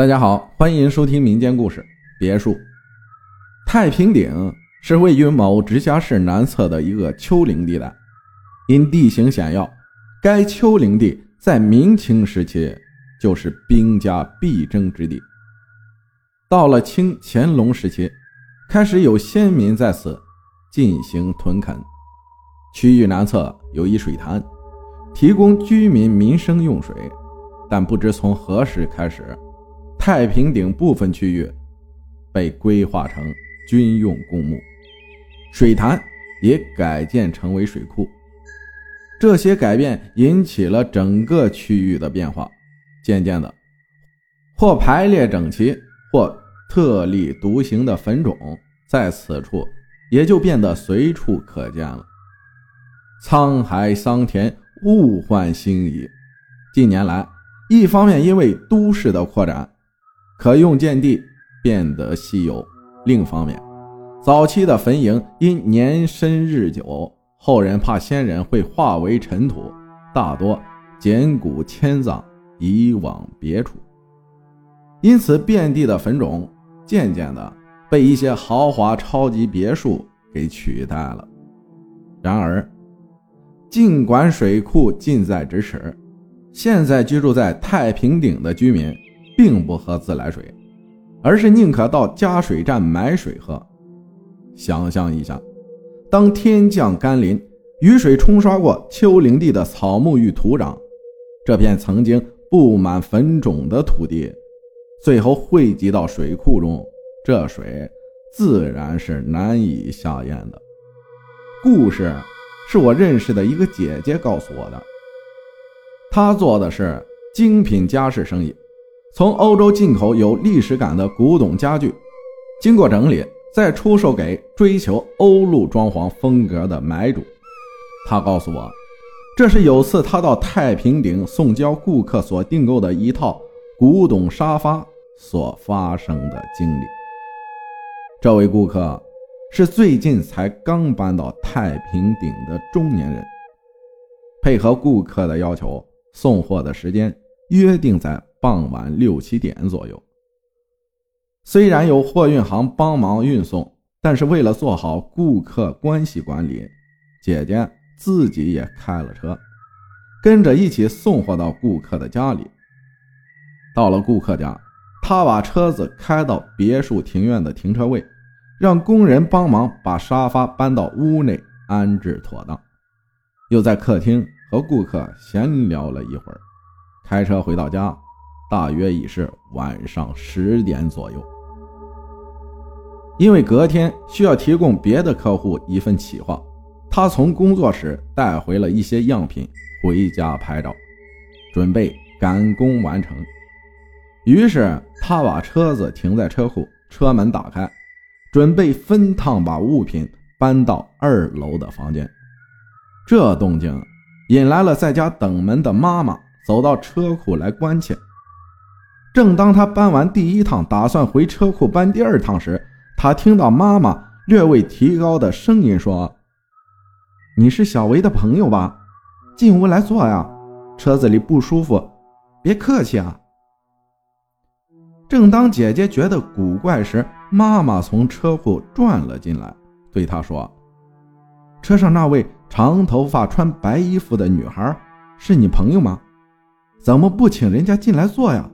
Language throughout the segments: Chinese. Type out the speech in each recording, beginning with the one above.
大家好，欢迎收听民间故事。别墅太平顶是位于某直辖市南侧的一个丘陵地带，因地形险要，该丘陵地在明清时期就是兵家必争之地。到了清乾隆时期，开始有先民在此进行屯垦。区域南侧有一水潭，提供居民民生用水，但不知从何时开始。太平顶部分区域被规划成军用公墓，水潭也改建成为水库。这些改变引起了整个区域的变化，渐渐的，或排列整齐，或特立独行的坟冢在此处也就变得随处可见了。沧海桑田，物换星移。近年来，一方面因为都市的扩展，可用见地变得稀有。另一方面，早期的坟茔因年深日久，后人怕先人会化为尘土，大多捡骨迁葬，移往别处。因此，遍地的坟冢渐渐的被一些豪华超级别墅给取代了。然而，尽管水库近在咫尺，现在居住在太平顶的居民。并不喝自来水，而是宁可到加水站买水喝。想象一下，当天降甘霖，雨水冲刷过丘陵地的草木与土壤，这片曾经布满坟冢的土地，最后汇集到水库中，这水自然是难以下咽的。故事是我认识的一个姐姐告诉我的，她做的是精品家饰生意。从欧洲进口有历史感的古董家具，经过整理再出售给追求欧陆装潢风格的买主。他告诉我，这是有次他到太平顶送交顾客所订购的一套古董沙发所发生的经历。这位顾客是最近才刚搬到太平顶的中年人，配合顾客的要求，送货的时间约定在。傍晚六七点左右，虽然有货运行帮忙运送，但是为了做好顾客关系管理，姐姐自己也开了车，跟着一起送货到顾客的家里。到了顾客家，她把车子开到别墅庭院的停车位，让工人帮忙把沙发搬到屋内安置妥当，又在客厅和顾客闲聊了一会儿，开车回到家。大约已是晚上十点左右，因为隔天需要提供别的客户一份企划，他从工作室带回了一些样品回家拍照，准备赶工完成。于是他把车子停在车库，车门打开，准备分趟把物品搬到二楼的房间。这动静引来了在家等门的妈妈，走到车库来关切。正当他搬完第一趟，打算回车库搬第二趟时，他听到妈妈略微提高的声音说：“你是小维的朋友吧？进屋来坐呀，车子里不舒服，别客气啊。”正当姐姐觉得古怪时，妈妈从车库转了进来，对她说：“车上那位长头发、穿白衣服的女孩是你朋友吗？怎么不请人家进来坐呀？”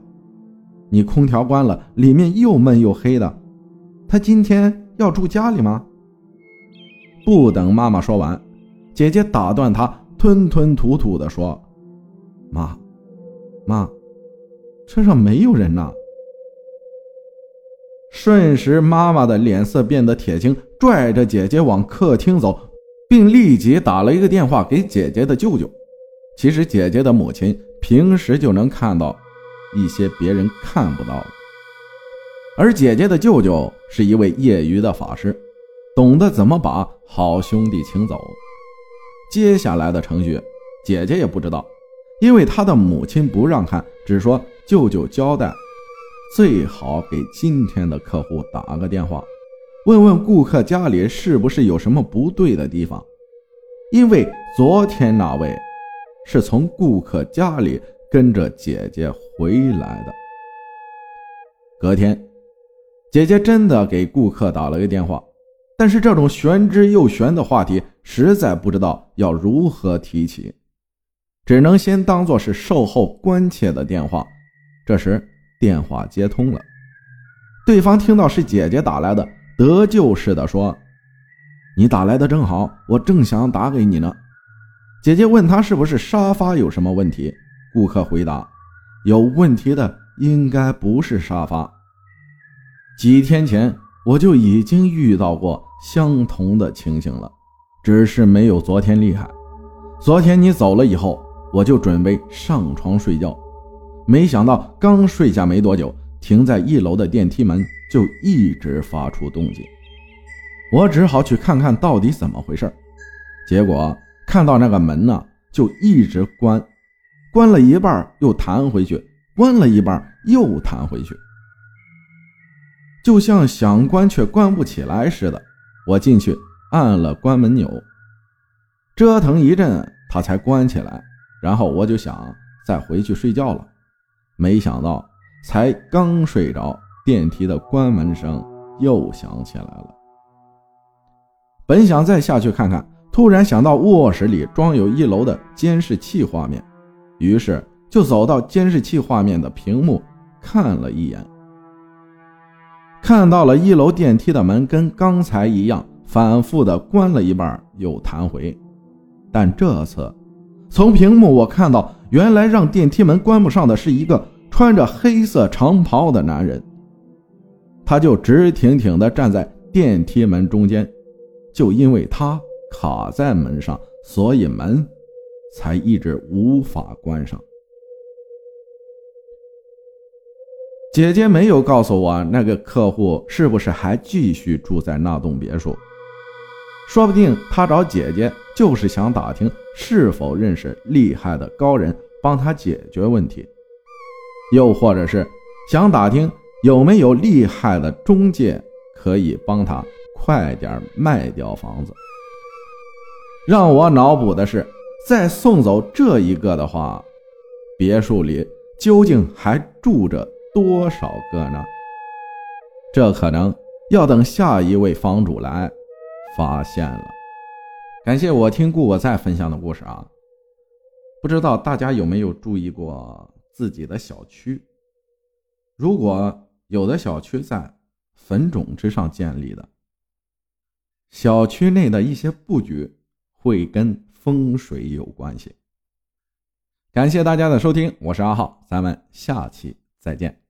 你空调关了，里面又闷又黑的。他今天要住家里吗？不等妈妈说完，姐姐打断她，吞吞吐吐地说：“妈，妈，车上没有人呢。”瞬时，妈妈的脸色变得铁青，拽着姐姐往客厅走，并立即打了一个电话给姐姐的舅舅。其实，姐姐的母亲平时就能看到。一些别人看不到的，而姐姐的舅舅是一位业余的法师，懂得怎么把好兄弟请走。接下来的程序，姐姐也不知道，因为她的母亲不让看，只说舅舅交代，最好给今天的客户打个电话，问问顾客家里是不是有什么不对的地方，因为昨天那位是从顾客家里。跟着姐姐回来的。隔天，姐姐真的给顾客打了个电话，但是这种玄之又玄的话题，实在不知道要如何提起，只能先当做是售后关切的电话。这时电话接通了，对方听到是姐姐打来的，得救似的说：“你打来的正好，我正想打给你呢。”姐姐问他是不是沙发有什么问题，顾客回答：“有问题的应该不是沙发。几天前我就已经遇到过相同的情形了，只是没有昨天厉害。昨天你走了以后，我就准备上床睡觉，没想到刚睡下没多久，停在一楼的电梯门就一直发出动静，我只好去看看到底怎么回事。结果……”看到那个门呢，就一直关，关了一半又弹回去，关了一半又弹回去，就像想关却关不起来似的。我进去按了关门钮，折腾一阵，它才关起来。然后我就想再回去睡觉了，没想到才刚睡着，电梯的关门声又响起来了。本想再下去看看。突然想到卧室里装有一楼的监视器画面，于是就走到监视器画面的屏幕看了一眼，看到了一楼电梯的门跟刚才一样，反复的关了一半又弹回，但这次从屏幕我看到，原来让电梯门关不上的是一个穿着黑色长袍的男人，他就直挺挺的站在电梯门中间，就因为他。卡在门上，所以门才一直无法关上。姐姐没有告诉我那个客户是不是还继续住在那栋别墅，说不定他找姐姐就是想打听是否认识厉害的高人帮他解决问题，又或者是想打听有没有厉害的中介可以帮他快点卖掉房子。让我脑补的是，再送走这一个的话，别墅里究竟还住着多少个呢？这可能要等下一位房主来发现了。感谢我听顾我在分享的故事啊！不知道大家有没有注意过自己的小区？如果有的小区在坟冢之上建立的，小区内的一些布局。会跟风水有关系。感谢大家的收听，我是阿浩，咱们下期再见。